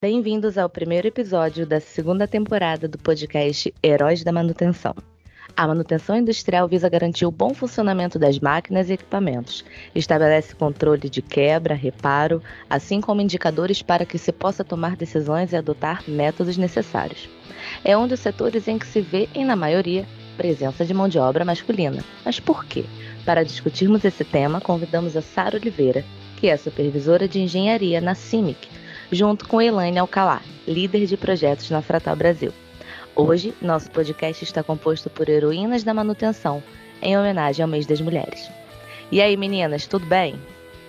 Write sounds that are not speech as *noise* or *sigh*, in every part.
Bem-vindos ao primeiro episódio da segunda temporada do podcast Heróis da Manutenção. A manutenção industrial visa garantir o bom funcionamento das máquinas e equipamentos, estabelece controle de quebra, reparo, assim como indicadores para que se possa tomar decisões e adotar métodos necessários. É um dos setores em que se vê, e na maioria, presença de mão de obra masculina. Mas por quê? Para discutirmos esse tema, convidamos a Sara Oliveira, que é supervisora de engenharia na CIMIC, junto com Elaine Alcalá, líder de projetos na Fratal Brasil. Hoje, nosso podcast está composto por heroínas da manutenção, em homenagem ao mês das mulheres. E aí, meninas, tudo bem?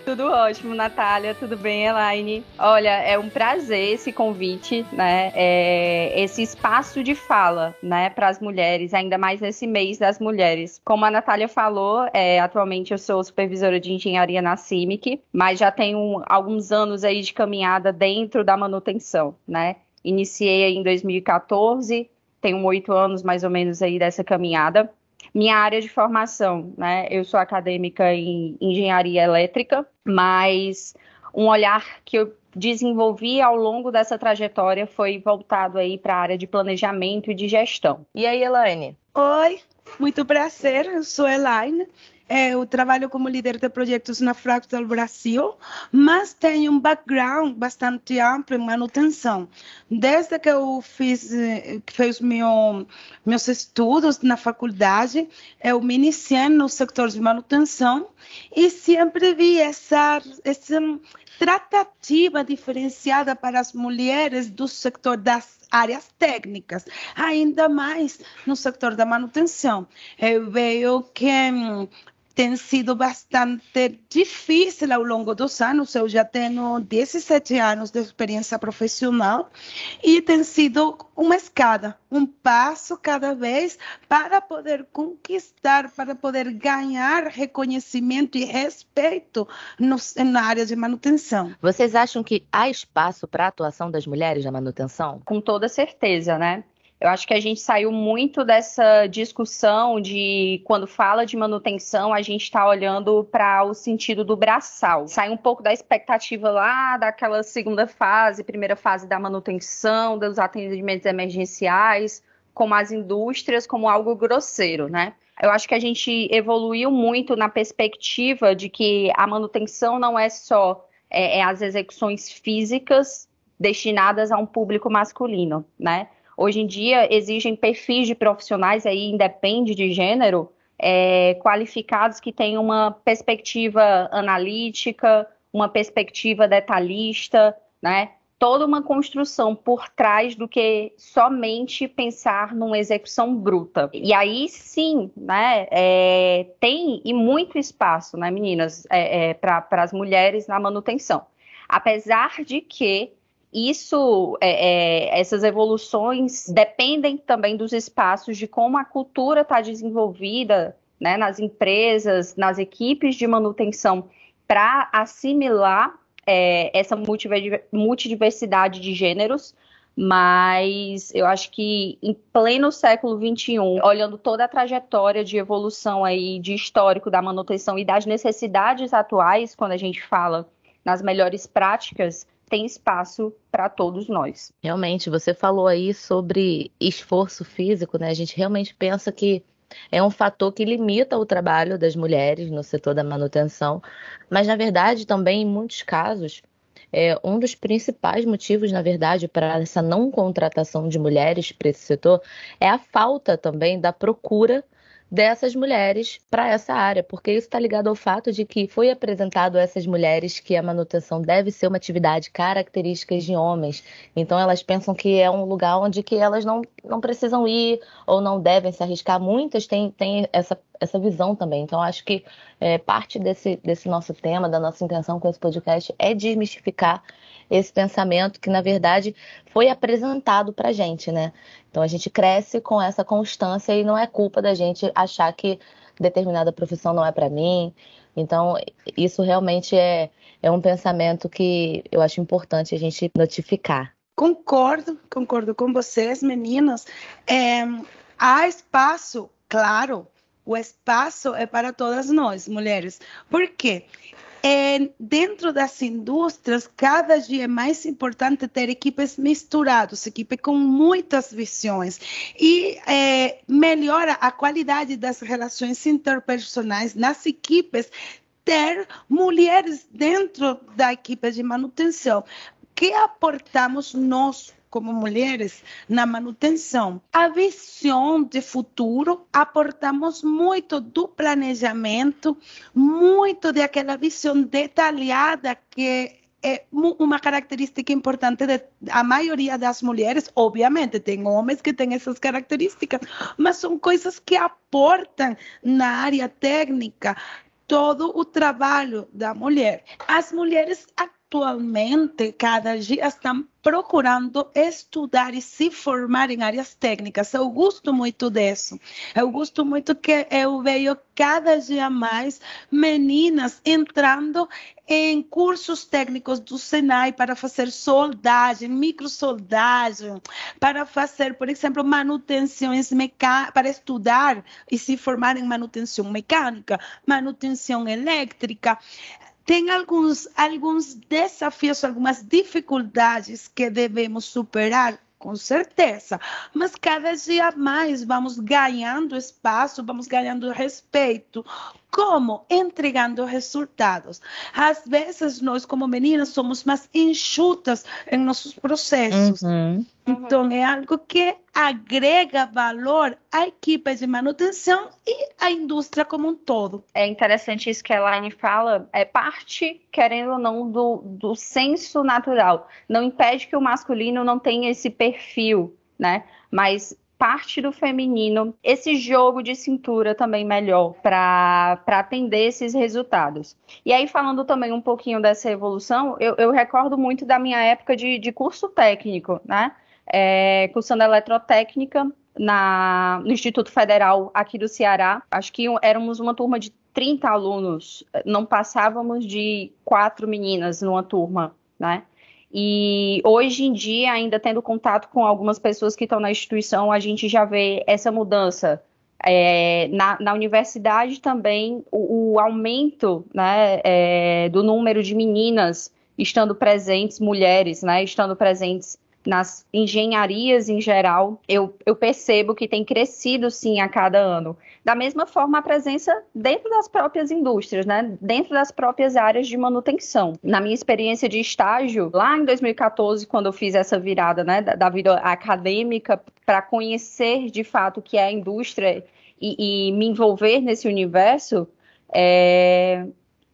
Tudo ótimo, Natália. Tudo bem, Elaine? Olha, é um prazer esse convite, né? É esse espaço de fala, né, para as mulheres, ainda mais nesse mês das mulheres. Como a Natália falou, é, atualmente eu sou supervisora de engenharia na CIMIC, mas já tenho alguns anos aí de caminhada dentro da manutenção, né? Iniciei em 2014, tenho oito anos mais ou menos aí dessa caminhada minha área de formação, né? Eu sou acadêmica em engenharia elétrica, mas um olhar que eu desenvolvi ao longo dessa trajetória foi voltado aí para a área de planejamento e de gestão. E aí, Elaine? Oi, muito prazer, eu sou Elaine. É, eu trabalho como líder de projetos na Fractal Brasil, mas tenho um background bastante amplo em manutenção. Desde que eu fiz, eh, fiz meu, meus estudos na faculdade, eu me iniciei no setor de manutenção e sempre vi essa, essa tratativa diferenciada para as mulheres do setor das áreas técnicas, ainda mais no setor da manutenção. Eu vejo que hum, tem sido bastante difícil ao longo dos anos. Eu já tenho 17 anos de experiência profissional e tem sido uma escada, um passo cada vez para poder conquistar, para poder ganhar reconhecimento e respeito no, na área de manutenção. Vocês acham que há espaço para a atuação das mulheres na manutenção? Com toda certeza, né? Eu acho que a gente saiu muito dessa discussão de quando fala de manutenção, a gente está olhando para o sentido do braçal. Sai um pouco da expectativa lá daquela segunda fase, primeira fase da manutenção, dos atendimentos emergenciais, como as indústrias, como algo grosseiro, né? Eu acho que a gente evoluiu muito na perspectiva de que a manutenção não é só é, é as execuções físicas destinadas a um público masculino, né? Hoje em dia exigem perfis de profissionais, aí independe de gênero, é, qualificados que tenham uma perspectiva analítica, uma perspectiva detalhista, né? Toda uma construção por trás do que somente pensar numa execução bruta. E aí sim, né? É, tem e muito espaço, né, meninas, é, é para as mulheres na manutenção. Apesar de que isso, é, é, essas evoluções dependem também dos espaços, de como a cultura está desenvolvida né, nas empresas, nas equipes de manutenção, para assimilar é, essa multidiversidade de gêneros. Mas eu acho que em pleno século XXI, olhando toda a trajetória de evolução aí, de histórico da manutenção e das necessidades atuais, quando a gente fala nas melhores práticas, tem espaço para todos nós. Realmente, você falou aí sobre esforço físico, né? A gente realmente pensa que é um fator que limita o trabalho das mulheres no setor da manutenção, mas na verdade também em muitos casos é, um dos principais motivos, na verdade, para essa não contratação de mulheres para esse setor é a falta também da procura dessas mulheres para essa área, porque isso está ligado ao fato de que foi apresentado a essas mulheres que a manutenção deve ser uma atividade característica de homens. Então elas pensam que é um lugar onde que elas não, não precisam ir ou não devem se arriscar. Muitas têm, têm essa, essa visão também. Então acho que é, parte desse, desse nosso tema, da nossa intenção com esse podcast é desmistificar esse pensamento que, na verdade, foi apresentado para a gente, né? Então a gente cresce com essa constância e não é culpa da gente achar que determinada profissão não é para mim. Então, isso realmente é, é um pensamento que eu acho importante a gente notificar. Concordo, concordo com vocês, meninas. É, há espaço, claro, o espaço é para todas nós, mulheres. Por quê? é, dentro das indústrias, cada dia é mais importante ter equipes misturadas, equipes com muitas visões, e é, melhora a qualidade das relações interpersonais nas equipes, ter mulheres dentro da equipe de manutenção. O que aportamos nós como mulheres na manutenção. A visão de futuro, aportamos muito do planejamento, muito daquela visão detalhada que é uma característica importante da maioria das mulheres. Obviamente, tem homens que têm essas características, mas são coisas que aportam na área técnica todo o trabalho da mulher. As mulheres atualmente, cada dia, estão procurando estudar e se formar em áreas técnicas. Eu gosto muito disso. Eu gosto muito que eu vejo cada dia mais meninas entrando em cursos técnicos do Senai para fazer soldagem, microsoldagem, para fazer, por exemplo, manutenções mecânicas, para estudar e se formar em manutenção mecânica, manutenção elétrica tem alguns, alguns desafios, algumas dificuldades que devemos superar com certeza. Mas cada dia mais vamos ganhando espaço, vamos ganhando respeito. Como? Entregando resultados. Às vezes, nós, como meninas, somos mais enxutas em nossos processos. Uhum. Então, é algo que agrega valor à equipe de manutenção e à indústria como um todo. É interessante isso que a Elaine fala, é parte, querendo ou não, do, do senso natural. Não impede que o masculino não tenha esse perfil, né? Mas parte do feminino, esse jogo de cintura também melhor para atender esses resultados. E aí, falando também um pouquinho dessa evolução, eu, eu recordo muito da minha época de, de curso técnico, né? É, cursando eletrotécnica na, no Instituto Federal aqui do Ceará. Acho que éramos uma turma de 30 alunos, não passávamos de quatro meninas numa turma, né? E hoje em dia, ainda tendo contato com algumas pessoas que estão na instituição, a gente já vê essa mudança. É, na, na, universidade também, o, o aumento né, é, do número de meninas estando presentes, mulheres, né, estando presentes nas engenharias em geral, eu, eu percebo que tem crescido sim a cada ano. Da mesma forma, a presença dentro das próprias indústrias, né? dentro das próprias áreas de manutenção. Na minha experiência de estágio, lá em 2014, quando eu fiz essa virada né, da, da vida acadêmica para conhecer de fato o que é a indústria e, e me envolver nesse universo, é,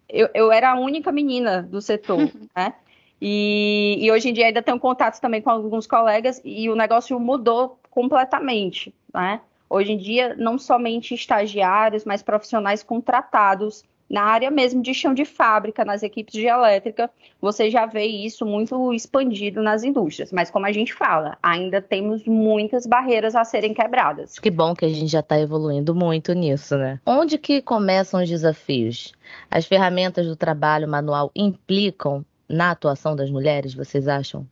eu, eu, era a única menina do setor, *laughs* né? E, e, hoje em dia ainda tenho contato também com alguns colegas e o negócio mudou completamente, né? Hoje em dia, não somente estagiários, mas profissionais contratados na área mesmo de chão de fábrica, nas equipes de elétrica, você já vê isso muito expandido nas indústrias. Mas como a gente fala, ainda temos muitas barreiras a serem quebradas. Que bom que a gente já está evoluindo muito nisso, né? Onde que começam os desafios? As ferramentas do trabalho manual implicam na atuação das mulheres, vocês acham?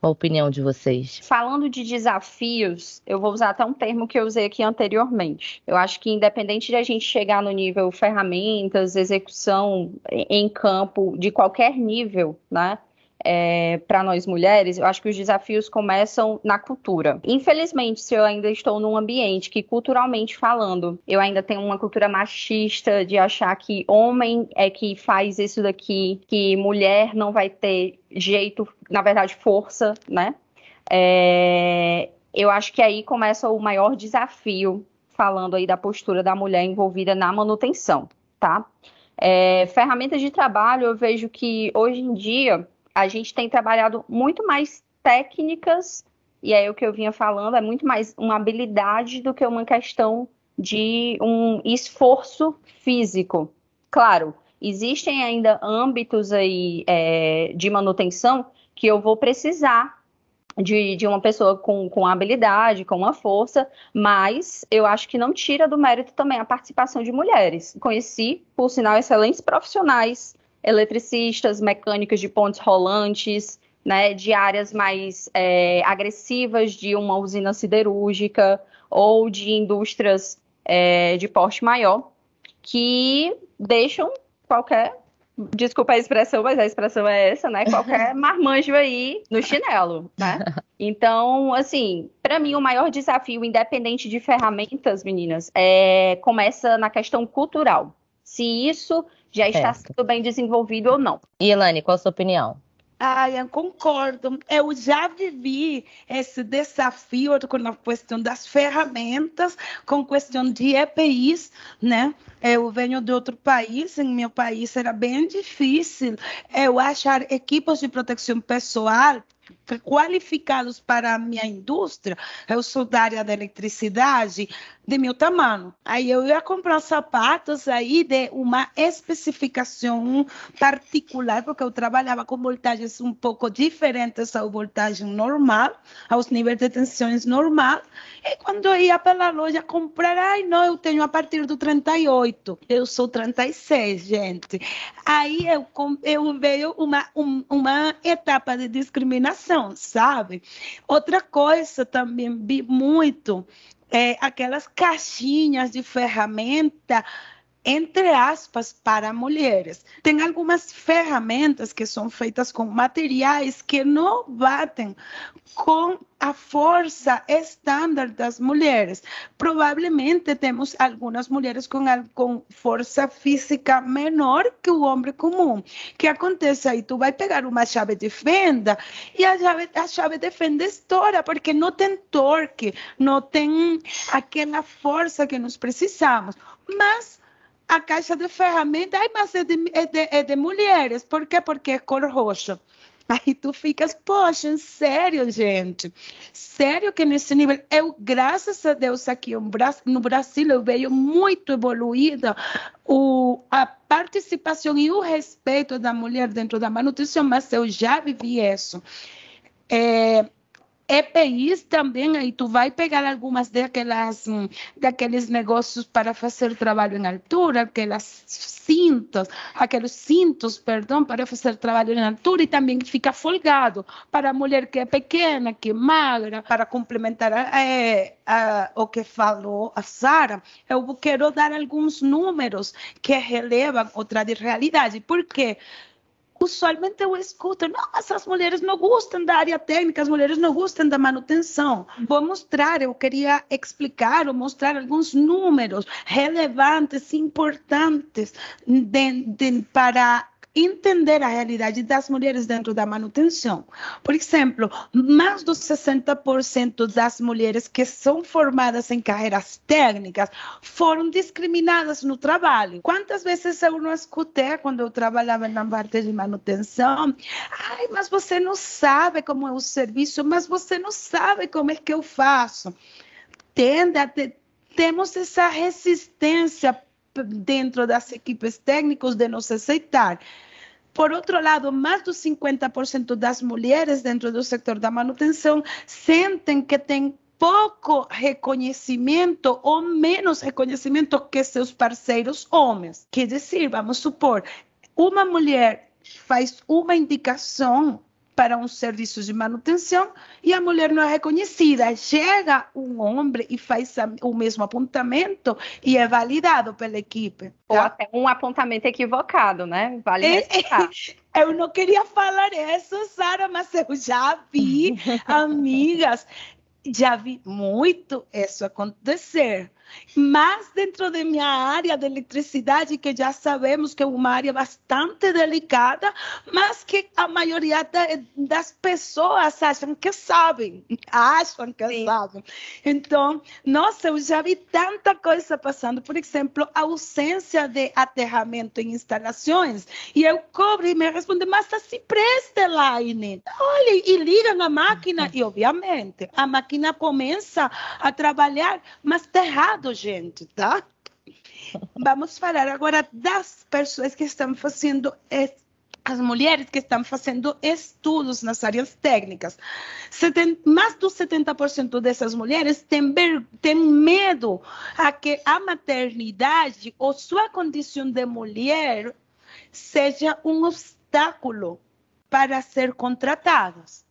Qual a opinião de vocês? Falando de desafios, eu vou usar até um termo que eu usei aqui anteriormente. Eu acho que independente de a gente chegar no nível ferramentas, execução em campo, de qualquer nível, né? É, para nós mulheres, eu acho que os desafios começam na cultura. Infelizmente, se eu ainda estou num ambiente que, culturalmente falando, eu ainda tenho uma cultura machista de achar que homem é que faz isso daqui, que mulher não vai ter jeito, na verdade, força, né? É, eu acho que aí começa o maior desafio, falando aí da postura da mulher envolvida na manutenção, tá? É, ferramentas de trabalho, eu vejo que hoje em dia a gente tem trabalhado muito mais técnicas, e aí o que eu vinha falando é muito mais uma habilidade do que uma questão de um esforço físico. Claro, existem ainda âmbitos aí é, de manutenção que eu vou precisar de, de uma pessoa com, com habilidade, com uma força, mas eu acho que não tira do mérito também a participação de mulheres. Conheci, por sinal, excelentes profissionais eletricistas, mecânicos de pontes rolantes, né, de áreas mais é, agressivas de uma usina siderúrgica ou de indústrias é, de porte maior, que deixam qualquer desculpa a expressão, mas a expressão é essa, né? Qualquer *laughs* marmanjo aí no chinelo, né? Então, assim, para mim o maior desafio, independente de ferramentas, meninas, é começa na questão cultural. Se isso já está certo. sendo bem desenvolvido ou não. E Elane, qual a sua opinião? Ah, eu concordo. Eu já vivi esse desafio com a questão das ferramentas, com a questão de EPIs, né? Eu venho de outro país, em meu país era bem difícil eu achar equipos de proteção pessoal qualificados para a minha indústria, eu sou da área da eletricidade, de meu tamanho. Aí eu ia comprar sapatos aí de uma especificação particular, porque eu trabalhava com voltagens um pouco diferentes à voltagem normal, aos níveis de tensões normal. E quando eu ia pela loja comprar, ai não, eu tenho a partir do 38. Eu sou 36, gente. Aí eu, eu veio uma, um, uma etapa de discriminação, sabe? Outra coisa também vi muito é, aquelas caixinhas de ferramenta entre aspas, para mulheres. Tem algumas ferramentas que são feitas com materiais que não batem com a força estándar das mulheres. Provavelmente temos algumas mulheres com, com força física menor que o homem comum. Que acontece aí? Tu vai pegar uma chave de fenda e a chave, a chave de fenda estoura porque não tem torque, não tem aquela força que nós precisamos. Mas a caixa de ferramentas, ai, mas é de, é, de, é de mulheres. Por quê? Porque é cor roxa. *laughs* Aí tu ficas, poxa, sério, gente? Sério que nesse nível, eu, graças a Deus, aqui no Brasil, eu vejo muito evoluída o, a participação e o respeito da mulher dentro da manutenção, mas eu já vivi isso. É, EPIs também, aí tu vai pegar algumas daquelas, hum, daqueles negócios para fazer trabalho em altura, aquelas cintas, aqueles cintos, perdão, para fazer trabalho em altura e também fica folgado para a mulher que é pequena, que é magra, para complementar é, a, o que falou a Sara, eu quero dar alguns números que relevam outra de realidade. Por quê? Usualmente eu escuto, não, essas mulheres não gostam da área técnica, as mulheres não gostam da manutenção. Vou mostrar, eu queria explicar ou mostrar alguns números relevantes, importantes de, de, para entender a realidade das mulheres dentro da manutenção. Por exemplo, mais dos 60% das mulheres que são formadas em carreiras técnicas foram discriminadas no trabalho. Quantas vezes eu não escutei quando eu trabalhava na parte de manutenção? Ai, mas você não sabe como é o serviço, mas você não sabe como é que eu faço. Temos essa resistência dentro das equipes técnicas de nos aceitar. Por outro lado, mais do 50% das mulheres dentro do setor da manutenção sentem que têm pouco reconhecimento ou menos reconhecimento que seus parceiros homens. Quer dizer, vamos supor, uma mulher faz uma indicação para um serviço de manutenção e a mulher não é reconhecida. Chega um homem e faz o mesmo apontamento e é validado pela equipe. Tá? Ou até um apontamento equivocado, né? Vale é, *laughs* Eu não queria falar isso, Sara, mas eu já vi *laughs* amigas, já vi muito isso acontecer. Mas dentro de minha área de eletricidade, que já sabemos que é uma área bastante delicada, mas que a maioria das pessoas acham que sabem, acham que Sim. sabem. Então, nossa, eu já vi tanta coisa passando. Por exemplo, a ausência de aterramento em instalações. E eu cobro e me responde, mas se presta, Laine. Olha, e ligam a máquina. E, obviamente, a máquina começa a trabalhar, mas está errado gente, tá? Vamos falar agora das pessoas que estão fazendo as mulheres que estão fazendo estudos nas áreas técnicas. mais do 70% dessas mulheres têm, têm medo a que a maternidade ou sua condição de mulher seja um obstáculo para ser contratadas.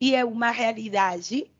E é uma realidade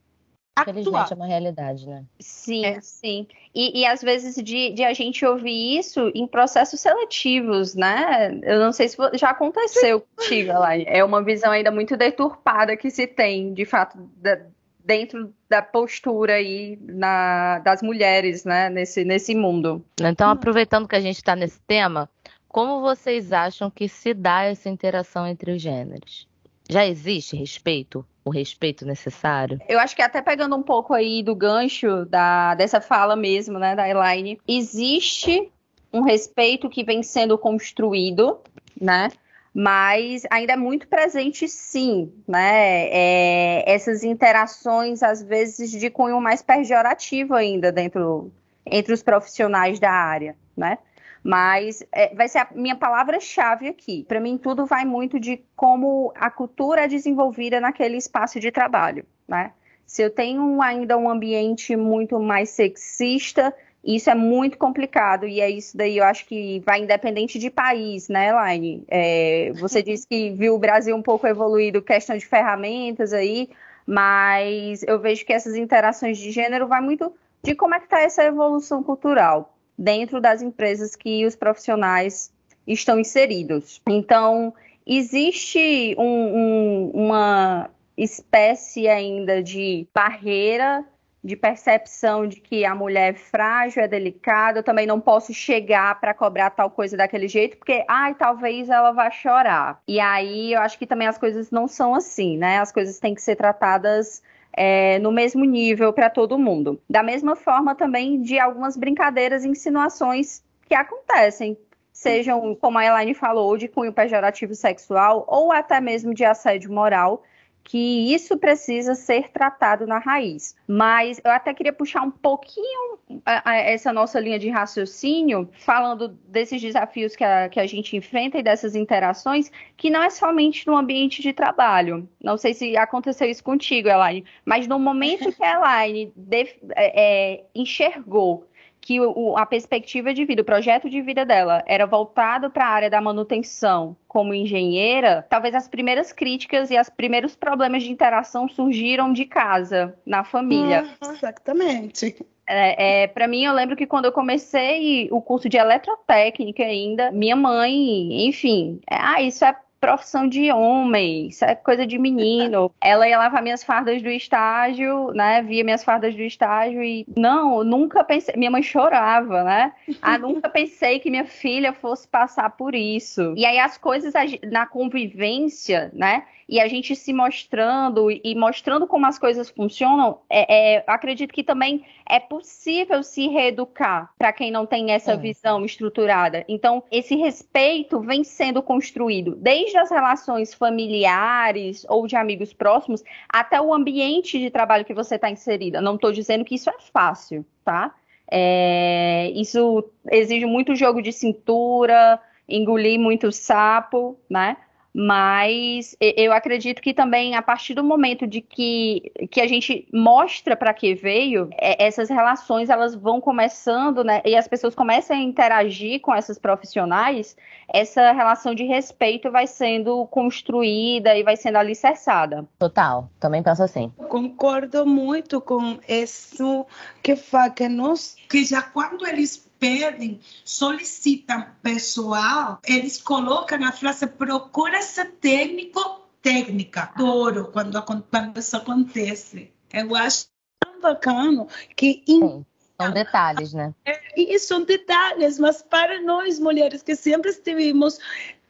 Infelizmente é uma realidade, né? Sim, é. sim. E, e, às vezes de, de, a gente ouvir isso em processos seletivos, né? Eu não sei se já aconteceu contigo, lá. É uma visão ainda muito deturpada que se tem, de fato, da, dentro da postura aí na, das mulheres, né? Nesse, nesse mundo. Então, aproveitando que a gente está nesse tema, como vocês acham que se dá essa interação entre os gêneros? Já existe respeito? O respeito necessário? Eu acho que até pegando um pouco aí do gancho da, dessa fala mesmo, né, da Elaine, existe um respeito que vem sendo construído, né? Mas ainda é muito presente, sim, né? É, essas interações, às vezes, de cunho mais pejorativo ainda dentro entre os profissionais da área, né? Mas é, vai ser a minha palavra-chave aqui. Para mim, tudo vai muito de como a cultura é desenvolvida naquele espaço de trabalho, né? Se eu tenho ainda um ambiente muito mais sexista, isso é muito complicado, e é isso daí, eu acho que vai independente de país, né, Elaine? É, você disse que viu o Brasil um pouco evoluído, questão de ferramentas aí, mas eu vejo que essas interações de gênero vai muito de como é que está essa evolução cultural dentro das empresas que os profissionais estão inseridos. Então, existe um, um, uma espécie ainda de barreira de percepção de que a mulher é frágil, é delicada, eu também não posso chegar para cobrar tal coisa daquele jeito, porque, ai, talvez ela vá chorar. E aí eu acho que também as coisas não são assim, né? As coisas têm que ser tratadas é, no mesmo nível para todo mundo. Da mesma forma também de algumas brincadeiras e insinuações que acontecem, sejam, como a Elaine falou, de cunho pejorativo sexual ou até mesmo de assédio moral, que isso precisa ser tratado na raiz. Mas eu até queria puxar um pouquinho a, a, essa nossa linha de raciocínio, falando desses desafios que a, que a gente enfrenta e dessas interações, que não é somente no ambiente de trabalho. Não sei se aconteceu isso contigo, Elaine, mas no momento que a Elaine de, é, é, enxergou que o, a perspectiva de vida, o projeto de vida dela era voltado para a área da manutenção como engenheira, talvez as primeiras críticas e os primeiros problemas de interação surgiram de casa, na família. Uhum, exatamente. É, é para mim, eu lembro que quando eu comecei o curso de eletrotécnica ainda, minha mãe, enfim, é, ah, isso é profissão de homem, isso é coisa de menino. *laughs* Ela ia lavar minhas fardas do estágio, né? Via minhas fardas do estágio e não, nunca pensei. Minha mãe chorava, né? Ah, *laughs* nunca pensei que minha filha fosse passar por isso. E aí as coisas na convivência, né? e a gente se mostrando e mostrando como as coisas funcionam, é, é, acredito que também é possível se reeducar para quem não tem essa é. visão estruturada. Então, esse respeito vem sendo construído desde as relações familiares ou de amigos próximos até o ambiente de trabalho que você está inserida. Não estou dizendo que isso é fácil, tá? É, isso exige muito jogo de cintura, engolir muito sapo, né? Mas eu acredito que também a partir do momento de que, que a gente mostra para que veio, é, essas relações elas vão começando, né? E as pessoas começam a interagir com essas profissionais, essa relação de respeito vai sendo construída e vai sendo alicerçada. Total, também penso assim. Concordo muito com isso que, que nós, que já quando eles pedem, solicitam pessoal, eles colocam a frase procura ser técnico, técnica. Adoro quando, quando isso acontece. Eu acho tão bacana que... Sim. São detalhes, né? É, e são detalhes, mas para nós mulheres que sempre estivemos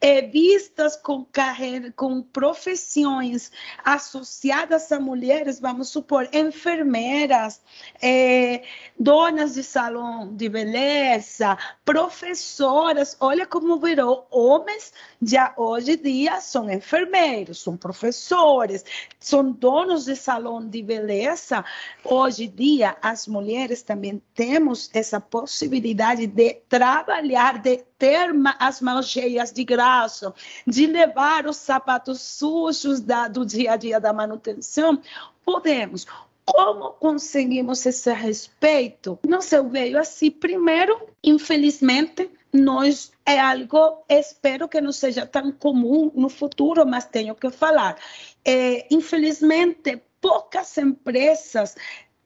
é, vistas com carreira, com profissões associadas a mulheres, vamos supor, enfermeiras, é, donas de salão de beleza, professoras, olha como virou, homens já hoje em dia são enfermeiros, são professores, são donos de salão de beleza. Hoje em dia, as mulheres também temos essa possibilidade de trabalhar, de ter as mãos cheias de graça, de levar os sapatos sujos da, do dia a dia da manutenção, podemos. Como conseguimos esse respeito? Não sei, veio assim. Primeiro, infelizmente, nós é algo, espero que não seja tão comum no futuro, mas tenho que falar. É, infelizmente, poucas empresas,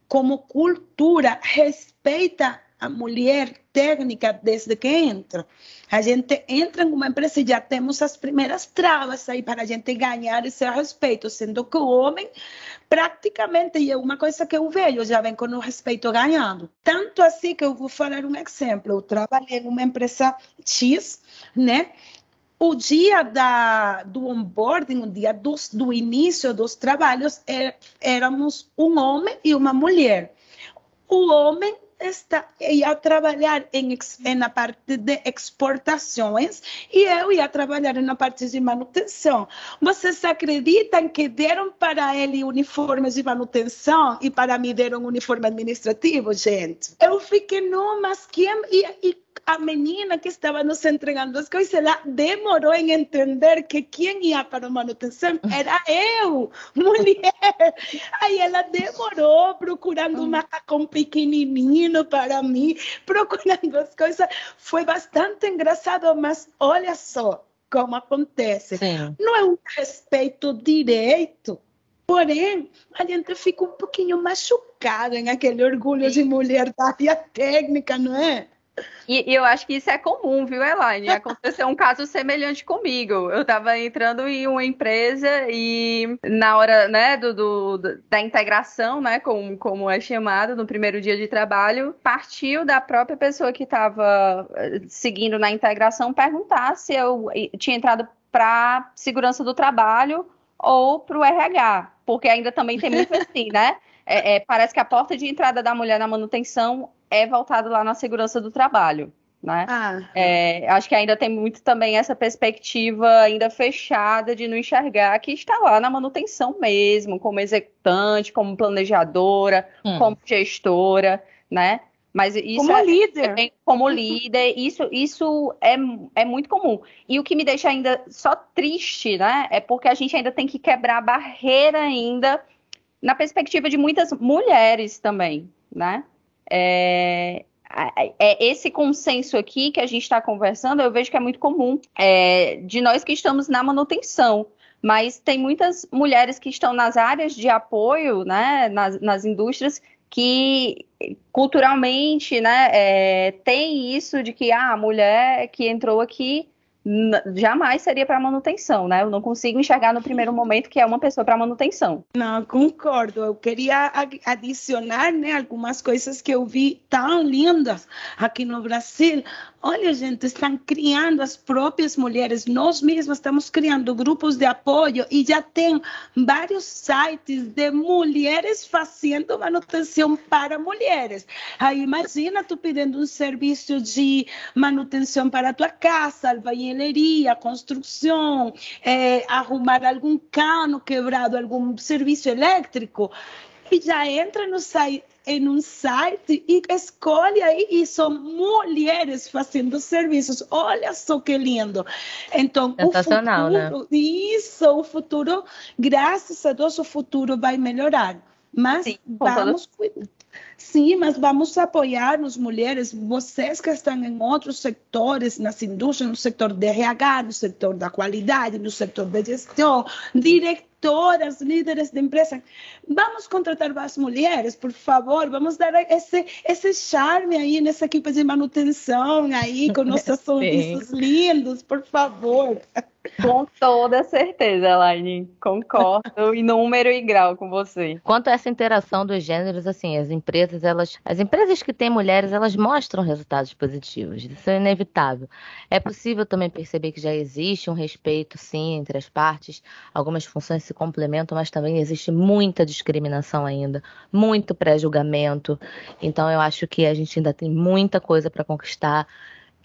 como cultura, respeita a mulher técnica desde que entra. A gente entra em uma empresa e já temos as primeiras travas aí para a gente ganhar esse respeito, sendo que o homem praticamente, e é uma coisa que eu vejo, já vem com o respeito ganhado. Tanto assim que eu vou falar um exemplo. Eu trabalhei em uma empresa X, né? o dia da, do onboarding, o dia dos, do início dos trabalhos, é, éramos um homem e uma mulher. O homem está, ia trabalhar em, na parte de exportações e eu ia trabalhar na parte de manutenção. Vocês acreditam que deram para ele uniformes de manutenção e para mim deram uniforme administrativo, gente? Eu fiquei, não, mas quem... E, e a menina que estava nos entregando as coisas, ela demorou em entender que quem ia para a manutenção era eu, mulher. Aí ela demorou procurando um macacão pequenininho para mim, procurando as coisas. Foi bastante engraçado, mas olha só como acontece. Sim. Não é um respeito direito. Porém, a gente fica um pouquinho machucada em aquele orgulho de mulher da área técnica, não é? E, e, eu acho que isso é comum, viu, Elaine? *laughs* Aconteceu um caso semelhante comigo. Eu estava entrando em uma empresa e na hora né, do, do, da integração, né, como, como é chamado, no primeiro dia de trabalho, partiu da própria pessoa que estava eh, seguindo na integração perguntar se eu tinha entrado para segurança do trabalho ou para o RH, porque ainda também tem muito assim, né? *laughs* É, é, parece que a porta de entrada da mulher na manutenção é voltado lá na segurança do trabalho. Né? Ah. É, acho que ainda tem muito também essa perspectiva ainda fechada de não enxergar que está lá na manutenção mesmo, como executante, como planejadora, hum. como gestora, né? Mas isso como é, líder. É, como líder, isso, isso é, é muito comum. E o que me deixa ainda só triste, né? É porque a gente ainda tem que quebrar a barreira ainda na perspectiva de muitas mulheres também, né? É, é, esse consenso aqui que a gente está conversando, eu vejo que é muito comum é, de nós que estamos na manutenção. Mas tem muitas mulheres que estão nas áreas de apoio, né, nas, nas indústrias, que culturalmente né, é, tem isso de que ah, a mulher que entrou aqui jamais seria para manutenção, né? Eu não consigo enxergar no primeiro momento que é uma pessoa para manutenção. Não, concordo. Eu queria adicionar, né, algumas coisas que eu vi tão lindas aqui no Brasil. Olha, gente, estão criando as próprias mulheres. Nós mesmos estamos criando grupos de apoio e já tem vários sites de mulheres fazendo manutenção para mulheres. Aí imagina tu pedindo um serviço de manutenção para a tua casa, albañileria, construção, é, arrumar algum cano quebrado, algum serviço elétrico. E já entra no site em um site e escolhe aí e são mulheres fazendo serviços. Olha só que lindo. Então, o futuro, né? isso, o futuro, graças a Deus, o futuro vai melhorar. Mas Sim, vamos cuidar. Sim, mas vamos apoiar as mulheres, vocês que estão em outros setores, nas indústrias, no setor de RH, no setor da qualidade, no setor de gestão, diretoras, líderes de empresa. Vamos contratar mais mulheres, por favor, vamos dar esse, esse charme aí nessa equipe de manutenção aí, com nossos sorrisos *laughs* lindos, por favor. Com toda certeza, Elaine. Concordo em número e grau com você. Quanto a essa interação dos gêneros, assim, as empresas, elas, as empresas que têm mulheres, elas mostram resultados positivos. Isso é inevitável. É possível também perceber que já existe um respeito, sim, entre as partes. Algumas funções se complementam, mas também existe muita discriminação ainda, muito pré-julgamento. Então, eu acho que a gente ainda tem muita coisa para conquistar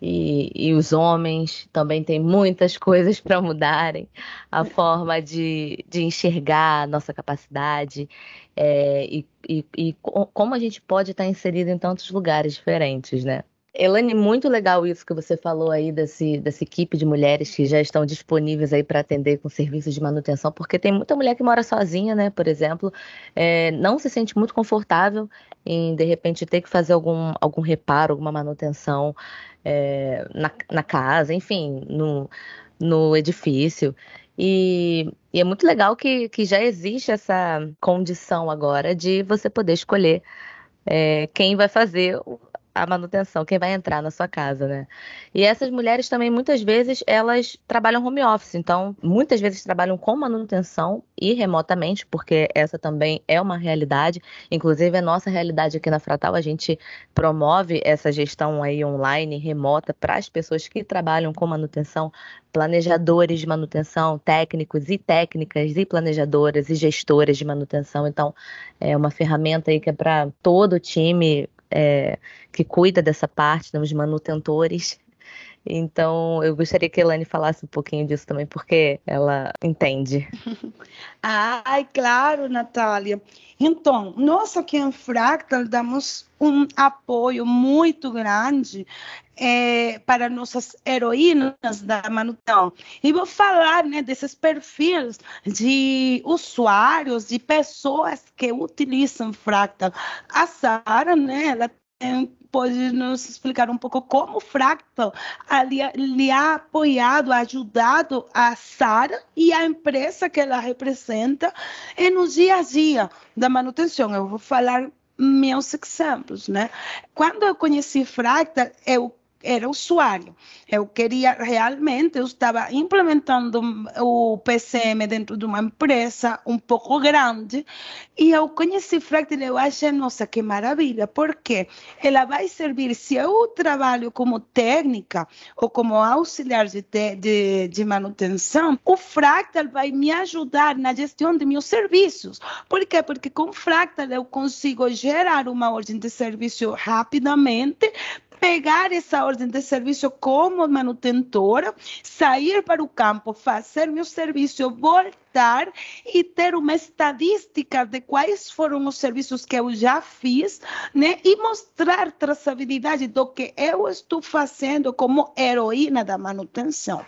e, e, os homens também têm muitas *laughs* coisas para mudarem a forma de, de enxergar a nossa capacidade é, e, e, e, como a gente pode estar inserido em tantos lugares diferentes, né? Elane, muito legal isso que você falou aí desse, dessa equipe de mulheres que já estão disponíveis aí para atender com serviços de manutenção, porque tem muita mulher que mora sozinha, né, por exemplo, é, não se sente muito confortável em, de repente, ter que fazer algum, algum reparo, alguma manutenção é, na, na casa, enfim, no, no edifício. E, e, é muito legal que, que já existe essa condição agora de você poder escolher é, quem vai fazer a manutenção, quem vai entrar na sua casa, né? E essas mulheres também, muitas vezes, elas trabalham home office, então, muitas vezes trabalham com manutenção e remotamente, porque essa também é uma realidade. Inclusive, a nossa realidade aqui na Fratal, a gente promove essa gestão aí online, remota, para as pessoas que trabalham com manutenção, planejadores de manutenção, técnicos e técnicas e planejadoras e gestoras de manutenção. Então, é uma ferramenta aí que é para todo o time é, que cuida dessa parte, né, os manutentores. Então, eu gostaria que a Elane falasse um pouquinho disso também, porque ela entende. *laughs* Ai, claro, Natália. Então, nós aqui em Fractal damos um apoio muito grande é, para nossas heroínas da manutenção. E vou falar né, desses perfis de usuários, de pessoas que utilizam Fractal. A Sara, né, ela pode nos explicar um pouco como o Fractal lhe ha apoiado, ajudado a Sara e a empresa que ela representa no dia a dia da manutenção. Eu vou falar meus exemplos, né? Quando eu conheci Fractal, eu era usuário. Eu queria realmente, eu estava implementando o PCM dentro de uma empresa um pouco grande e eu conheci Fractal eu achei, nossa, que maravilha, porque ela vai servir, se eu trabalho como técnica ou como auxiliar de, de, de manutenção, o Fractal vai me ajudar na gestão de meus serviços. Por quê? Porque com Fractal eu consigo gerar uma ordem de serviço rapidamente, pegar essa ordem de serviço como manutentora, sair para o campo, fazer meu serviço, voltar e ter uma estadística de quais foram os serviços que eu já fiz, né? E mostrar traçabilidade do que eu estou fazendo como heroína da manutenção.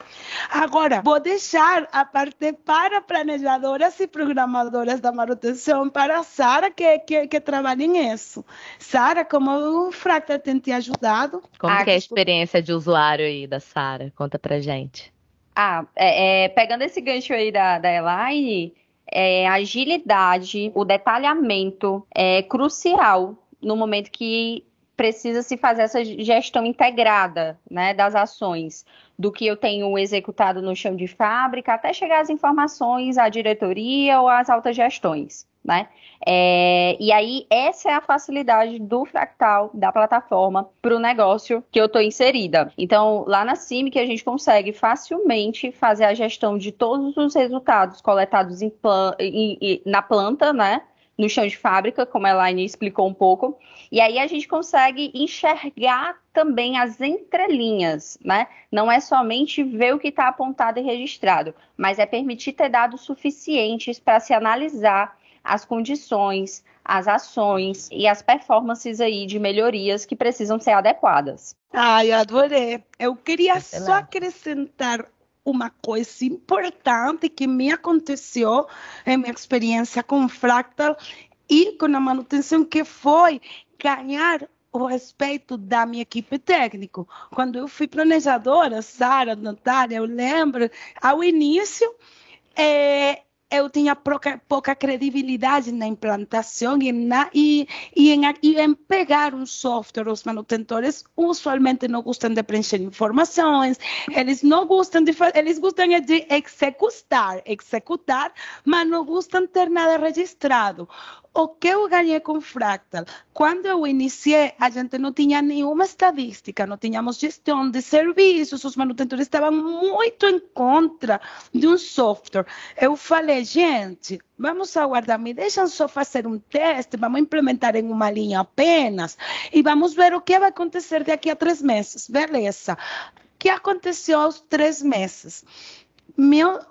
Agora, vou deixar a parte para planejadoras e programadoras da manutenção para a Sara, que, que, que trabalha nisso. Sara, como o Fractal tem te ajudado? Como ah, é a experiência de usuário aí da Sara? Conta pra gente. Ah, é, é, pegando esse gancho aí da, da Elaine, é, a agilidade, o detalhamento é crucial no momento que precisa se fazer essa gestão integrada né, das ações, do que eu tenho executado no chão de fábrica, até chegar as informações à diretoria ou às altas gestões né? É, e aí, essa é a facilidade do fractal, da plataforma, para o negócio que eu estou inserida. Então, lá na CIMIC, a gente consegue facilmente fazer a gestão de todos os resultados coletados em, em, em, na planta, né? no chão de fábrica, como a Elaine explicou um pouco, e aí a gente consegue enxergar também as entrelinhas, né? Não é somente ver o que está apontado e registrado, mas é permitir ter dados suficientes para se analisar as condições, as ações e as performances aí de melhorias que precisam ser adequadas. Ai, adorei. Eu queria Excelente. só acrescentar uma coisa importante que me aconteceu em minha experiência com Fractal e com a manutenção, que foi ganhar o respeito da minha equipe técnica. Quando eu fui planejadora, Sara, Natália, eu lembro, ao início, é, eu tinha pouca, pouca credibilidade na implantação e, na, e, e, em, e em pegar um software. Os manutentores usualmente não gostam de preencher informações, eles não gostam de eles gostam de executar, executar, mas não gostam de ter nada registrado o que eu ganhei com Fractal? Quando eu iniciei, a gente não tinha nenhuma estadística, não tínhamos gestão de serviços, os manutentores estavam muito em contra de um software. Eu falei, gente, vamos aguardar, me deixam só fazer um teste, vamos implementar em uma linha apenas e vamos ver o que vai acontecer daqui a três meses. Beleza. O que aconteceu aos três meses?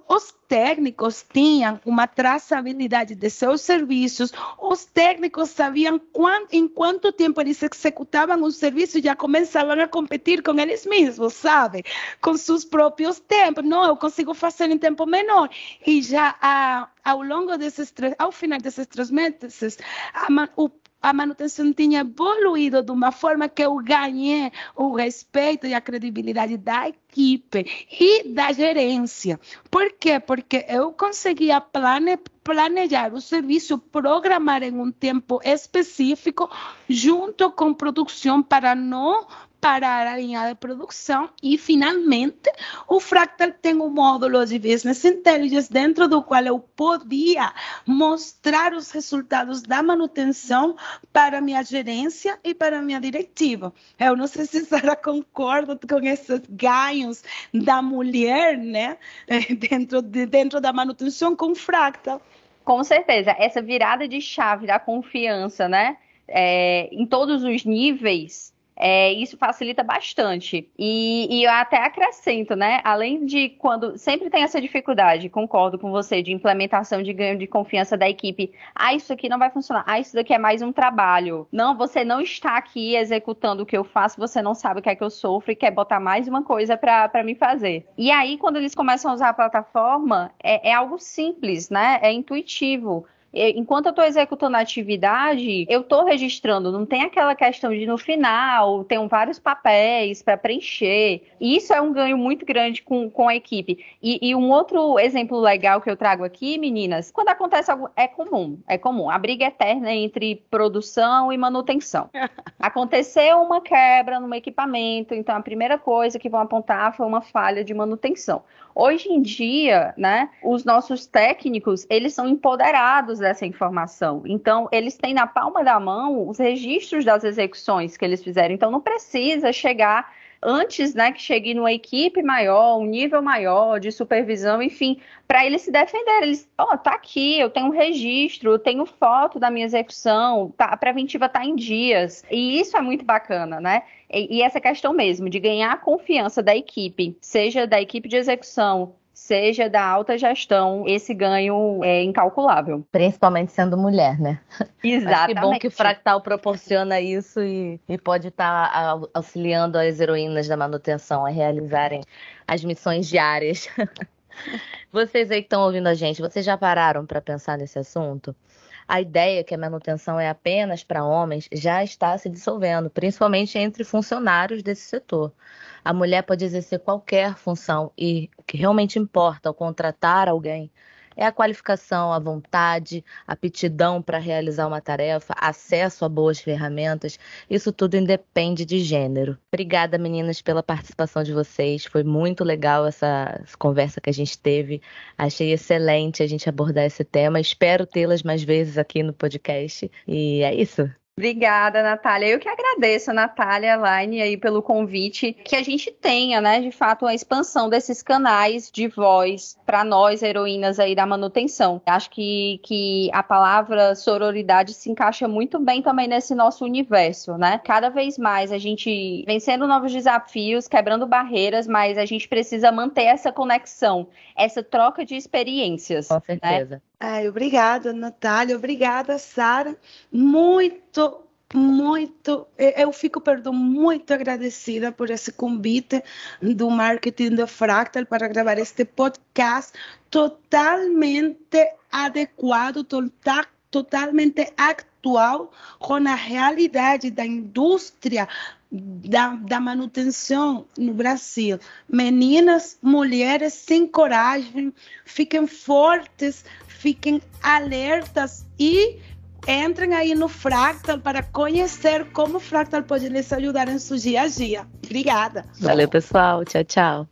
Os técnicos tinham uma traçabilidade de seus serviços, os técnicos sabiam quant, em quanto tempo eles executavam um serviço e já começavam a competir com eles mesmos, sabe? Com seus próprios tempos. Não, eu consigo fazer em tempo menor. E já a, ao longo desses três, ao final desses três meses, a, o a manutenção tinha evoluído de uma forma que eu ganhei o respeito e a credibilidade da equipe e da gerência. Por quê? Porque eu conseguia plane, planejar o serviço, programar em um tempo específico, junto com produção, para não parar a linha de produção e, finalmente, o Fractal tem um módulo de Business Intelligence dentro do qual eu podia mostrar os resultados da manutenção para minha gerência e para minha diretiva. Eu não sei se Sara concorda com esses ganhos da mulher, né, *laughs* dentro, de, dentro da manutenção com Fractal. Com certeza, essa virada de chave da confiança, né, é, em todos os níveis, é, isso facilita bastante. E, e, eu até acrescento, né? Além de quando sempre tem essa dificuldade, concordo com você, de implementação de ganho de confiança da equipe. Ah, isso aqui não vai funcionar. Ah, isso daqui é mais um trabalho. Não, você não está aqui executando o que eu faço, você não sabe o que é que eu sofro e quer botar mais uma coisa para me fazer. E aí, quando eles começam a usar a plataforma, é, é algo simples, né? É intuitivo enquanto eu estou executando a atividade, eu estou registrando, não tem aquela questão de no final, tem vários papéis para preencher. E isso é um ganho muito grande com, com a equipe. E, e, um outro exemplo legal que eu trago aqui, meninas, quando acontece algo, é comum, é comum. A briga eterna entre produção e manutenção. *laughs* Aconteceu uma quebra no equipamento, então a primeira coisa que vão apontar foi uma falha de manutenção. Hoje em dia, né, os nossos técnicos, eles são empoderados dessa informação. Então, eles têm na palma da mão os registros das execuções que eles fizeram. Então, não precisa chegar antes, né, que chegue numa equipe maior, um nível maior de supervisão, enfim, para eles se defenderem. Eles, ó, oh, tá aqui, eu tenho um registro, eu tenho foto da minha execução, tá, a preventiva tá em dias. E isso é muito bacana, né? E, e essa questão mesmo de ganhar a confiança da equipe, seja da equipe de execução, seja da alta gestão, esse ganho é incalculável. Principalmente sendo mulher, né? *laughs* Exatamente. que bom que o Fractal proporciona isso e, e pode estar tá auxiliando as heroínas da manutenção a realizarem as missões diárias. *laughs* Vocês aí que estão ouvindo a gente, vocês já pararam para pensar nesse assunto? A ideia que a manutenção é apenas para homens já está se dissolvendo, principalmente entre funcionários desse setor. A mulher pode exercer qualquer função e o que realmente importa ao contratar alguém é a qualificação, a vontade, aptidão para realizar uma tarefa, acesso a boas ferramentas. Isso tudo independe de gênero. Obrigada, meninas, pela participação de vocês. Foi muito legal essa conversa que a gente teve. Achei excelente a gente abordar esse tema. Espero tê-las mais vezes aqui no podcast. E é isso. Obrigada, Natália. Eu que agradeço, Natália Line, aí pelo convite, que a gente tenha, né, de fato, a expansão desses canais de voz para nós, heroínas aí da manutenção. Acho que, que a palavra sororidade se encaixa muito bem também nesse nosso universo, né? Cada vez mais a gente vencendo novos desafios, quebrando barreiras, mas a gente precisa manter essa conexão, essa troca de experiências. Com né? certeza. Né? Ai, obrigada, Natália. Obrigada, Sara. Muito, muito. Eu fico, perdão, muito agradecida por esse convite do Marketing da Fractal para gravar este podcast totalmente adequado, total, totalmente atual com a realidade da indústria da, da, manutenção no Brasil. Meninas, mulheres sem coragem, fiquem fortes, fiquem alertas e entrem aí no Fractal para conhecer como o Fractal pode lhes ajudar em seu dia a dia. Obrigada. Valeu, pessoal. Tchau, tchau.